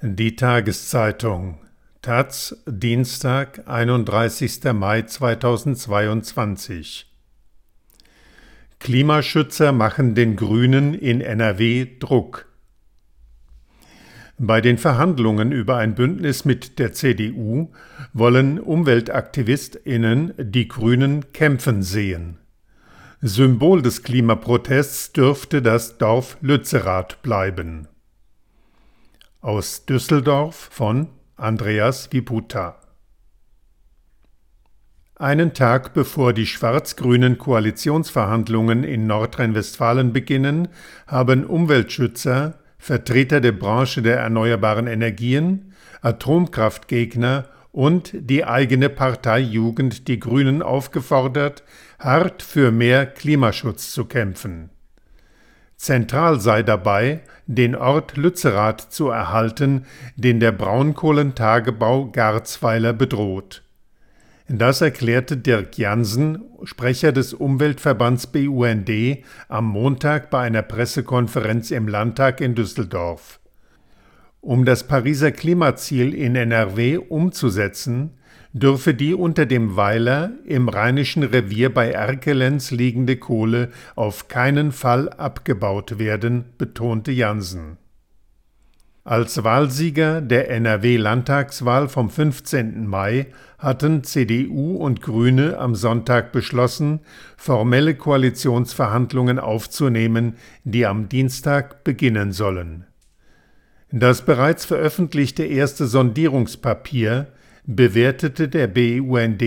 Die Tageszeitung Taz Dienstag, 31. Mai 2022 Klimaschützer machen den Grünen in NRW Druck. Bei den Verhandlungen über ein Bündnis mit der CDU wollen Umweltaktivistinnen die Grünen kämpfen sehen. Symbol des Klimaprotests dürfte das Dorf Lützerath bleiben. Aus Düsseldorf von Andreas Viputa einen Tag bevor die schwarz-grünen Koalitionsverhandlungen in Nordrhein-Westfalen beginnen, haben Umweltschützer, Vertreter der Branche der erneuerbaren Energien, Atomkraftgegner und die eigene Partei Jugend die Grünen aufgefordert, hart für mehr Klimaschutz zu kämpfen. Zentral sei dabei, den Ort Lützerath zu erhalten, den der Braunkohlentagebau Garzweiler bedroht. Das erklärte Dirk Jansen, Sprecher des Umweltverbands BUND, am Montag bei einer Pressekonferenz im Landtag in Düsseldorf. Um das Pariser Klimaziel in NRW umzusetzen, dürfe die unter dem Weiler im Rheinischen Revier bei Erkelenz liegende Kohle auf keinen Fall abgebaut werden, betonte Jansen. Als Wahlsieger der NRW-Landtagswahl vom 15. Mai hatten CDU und Grüne am Sonntag beschlossen, formelle Koalitionsverhandlungen aufzunehmen, die am Dienstag beginnen sollen. Das bereits veröffentlichte erste Sondierungspapier bewertete der BUND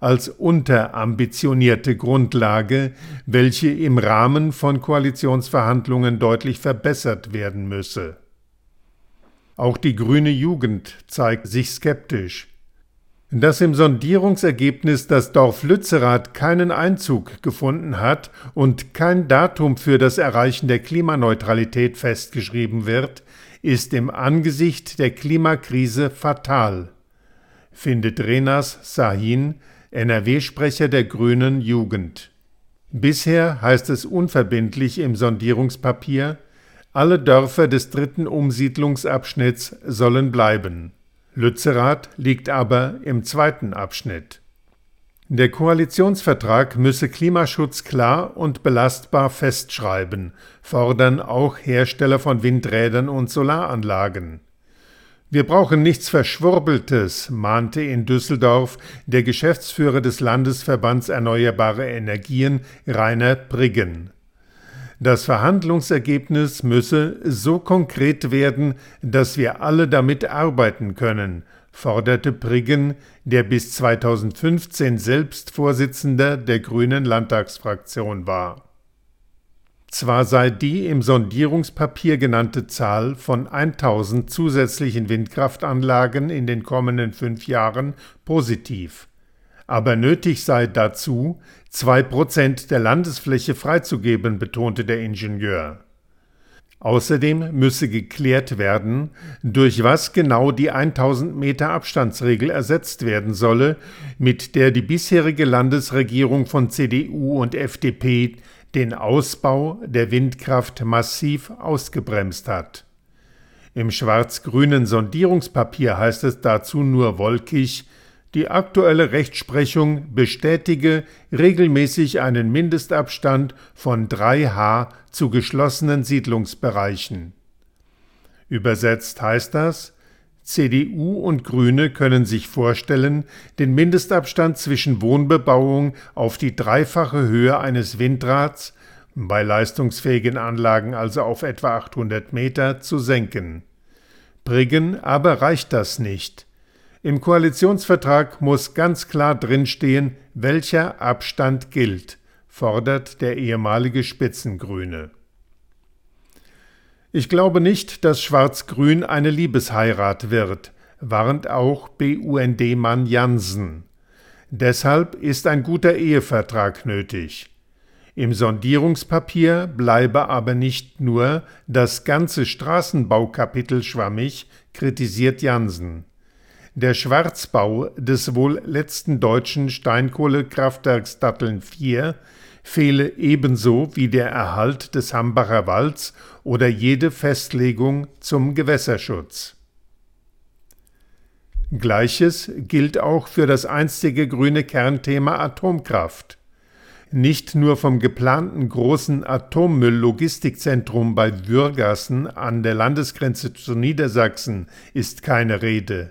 als unterambitionierte Grundlage, welche im Rahmen von Koalitionsverhandlungen deutlich verbessert werden müsse. Auch die grüne Jugend zeigt sich skeptisch. Dass im Sondierungsergebnis das Dorf Lützerath keinen Einzug gefunden hat und kein Datum für das Erreichen der Klimaneutralität festgeschrieben wird, ist im Angesicht der Klimakrise fatal, findet Renas Sahin, NRW-Sprecher der Grünen Jugend. Bisher heißt es unverbindlich im Sondierungspapier, alle Dörfer des dritten Umsiedlungsabschnitts sollen bleiben. Lützerath liegt aber im zweiten Abschnitt. Der Koalitionsvertrag müsse Klimaschutz klar und belastbar festschreiben, fordern auch Hersteller von Windrädern und Solaranlagen. Wir brauchen nichts Verschwurbeltes, mahnte in Düsseldorf der Geschäftsführer des Landesverbands Erneuerbare Energien Rainer Briggen. Das Verhandlungsergebnis müsse so konkret werden, dass wir alle damit arbeiten können, forderte Priggen, der bis 2015 selbst Vorsitzender der Grünen Landtagsfraktion war. Zwar sei die im Sondierungspapier genannte Zahl von 1000 zusätzlichen Windkraftanlagen in den kommenden fünf Jahren positiv aber nötig sei dazu, zwei Prozent der Landesfläche freizugeben, betonte der Ingenieur. Außerdem müsse geklärt werden, durch was genau die 1000 Meter Abstandsregel ersetzt werden solle, mit der die bisherige Landesregierung von CDU und FDP den Ausbau der Windkraft massiv ausgebremst hat. Im schwarz-grünen Sondierungspapier heißt es dazu nur wolkig, die aktuelle Rechtsprechung bestätige regelmäßig einen Mindestabstand von 3 H zu geschlossenen Siedlungsbereichen. Übersetzt heißt das, CDU und Grüne können sich vorstellen, den Mindestabstand zwischen Wohnbebauung auf die dreifache Höhe eines Windrads, bei leistungsfähigen Anlagen also auf etwa 800 Meter, zu senken. Briggen aber reicht das nicht. Im Koalitionsvertrag muss ganz klar drinstehen, welcher Abstand gilt, fordert der ehemalige Spitzengrüne. Ich glaube nicht, dass Schwarz-Grün eine Liebesheirat wird, warnt auch BUND-Mann Jansen. Deshalb ist ein guter Ehevertrag nötig. Im Sondierungspapier bleibe aber nicht nur das ganze Straßenbaukapitel schwammig, kritisiert Jansen. Der Schwarzbau des wohl letzten deutschen Steinkohlekraftwerks Datteln 4 fehle ebenso wie der Erhalt des Hambacher Walds oder jede Festlegung zum Gewässerschutz. Gleiches gilt auch für das einstige grüne Kernthema Atomkraft. Nicht nur vom geplanten großen Atommüll-Logistikzentrum bei Würgassen an der Landesgrenze zu Niedersachsen ist keine Rede.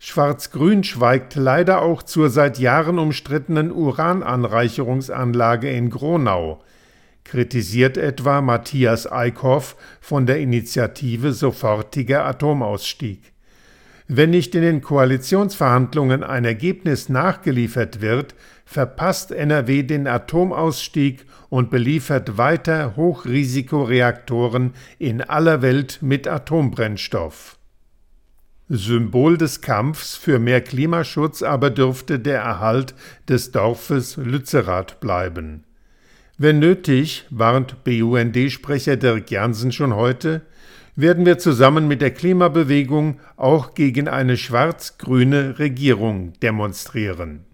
Schwarz-Grün schweigt leider auch zur seit Jahren umstrittenen Urananreicherungsanlage in Gronau, kritisiert etwa Matthias Eickhoff von der Initiative Sofortiger Atomausstieg. Wenn nicht in den Koalitionsverhandlungen ein Ergebnis nachgeliefert wird, verpasst NRW den Atomausstieg und beliefert weiter Hochrisikoreaktoren in aller Welt mit Atombrennstoff. Symbol des Kampfs für mehr Klimaschutz aber dürfte der Erhalt des Dorfes Lützerath bleiben. Wenn nötig, warnt BUND-Sprecher Dirk Jansen schon heute, werden wir zusammen mit der Klimabewegung auch gegen eine schwarz-grüne Regierung demonstrieren.